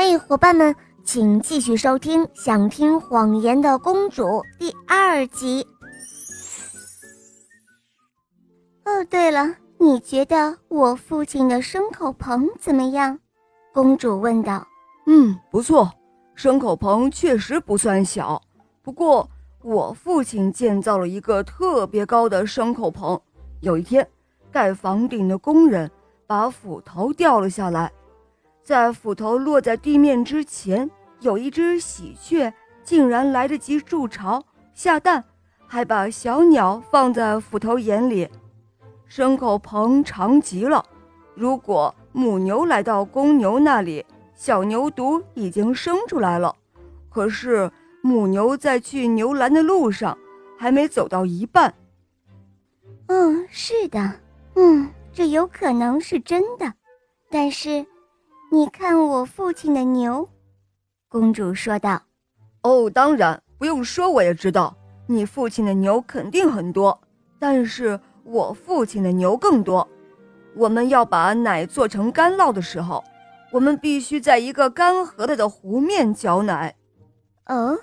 嘿，伙伴们，请继续收听《想听谎言的公主》第二集。哦，对了，你觉得我父亲的牲口棚怎么样？公主问道。嗯，不错，牲口棚确实不算小。不过，我父亲建造了一个特别高的牲口棚。有一天，盖房顶的工人把斧头掉了下来。在斧头落在地面之前，有一只喜鹊竟然来得及筑巢下蛋，还把小鸟放在斧头眼里。牲口棚长极了，如果母牛来到公牛那里，小牛犊已经生出来了。可是母牛在去牛栏的路上还没走到一半。嗯，是的，嗯，这有可能是真的，但是。你看我父亲的牛，公主说道。哦，当然不用说，我也知道你父亲的牛肯定很多，但是我父亲的牛更多。我们要把奶做成干酪的时候，我们必须在一个干涸了的湖面搅奶。哦，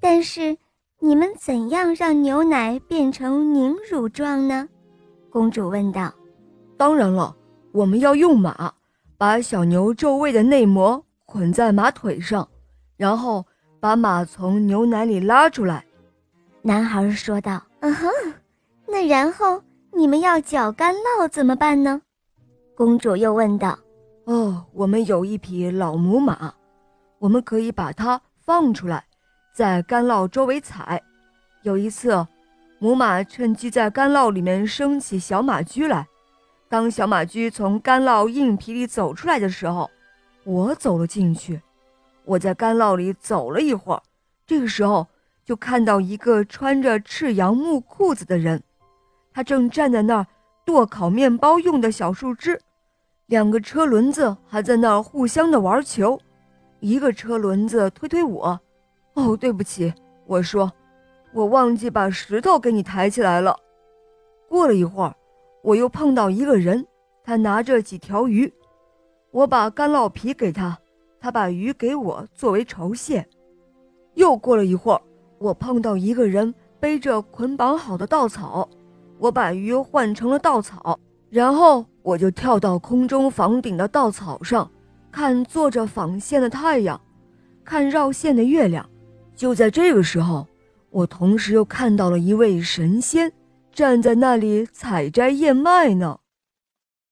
但是你们怎样让牛奶变成凝乳状呢？公主问道。当然了，我们要用马。把小牛皱胃的内膜捆在马腿上，然后把马从牛奶里拉出来。男孩说道：“嗯哼，那然后你们要搅干酪怎么办呢？”公主又问道。“哦，我们有一匹老母马，我们可以把它放出来，在干酪周围踩。有一次，母马趁机在干酪里面生起小马驹来。”当小马驹从干酪硬皮里走出来的时候，我走了进去。我在干酪里走了一会儿，这个时候就看到一个穿着赤杨木裤子的人，他正站在那儿剁烤面包用的小树枝。两个车轮子还在那儿互相的玩球，一个车轮子推推我。哦，对不起，我说，我忘记把石头给你抬起来了。过了一会儿。我又碰到一个人，他拿着几条鱼，我把干酪皮给他，他把鱼给我作为酬谢。又过了一会儿，我碰到一个人背着捆绑好的稻草，我把鱼换成了稻草，然后我就跳到空中房顶的稻草上，看坐着纺线的太阳，看绕线的月亮。就在这个时候，我同时又看到了一位神仙。站在那里采摘燕麦呢。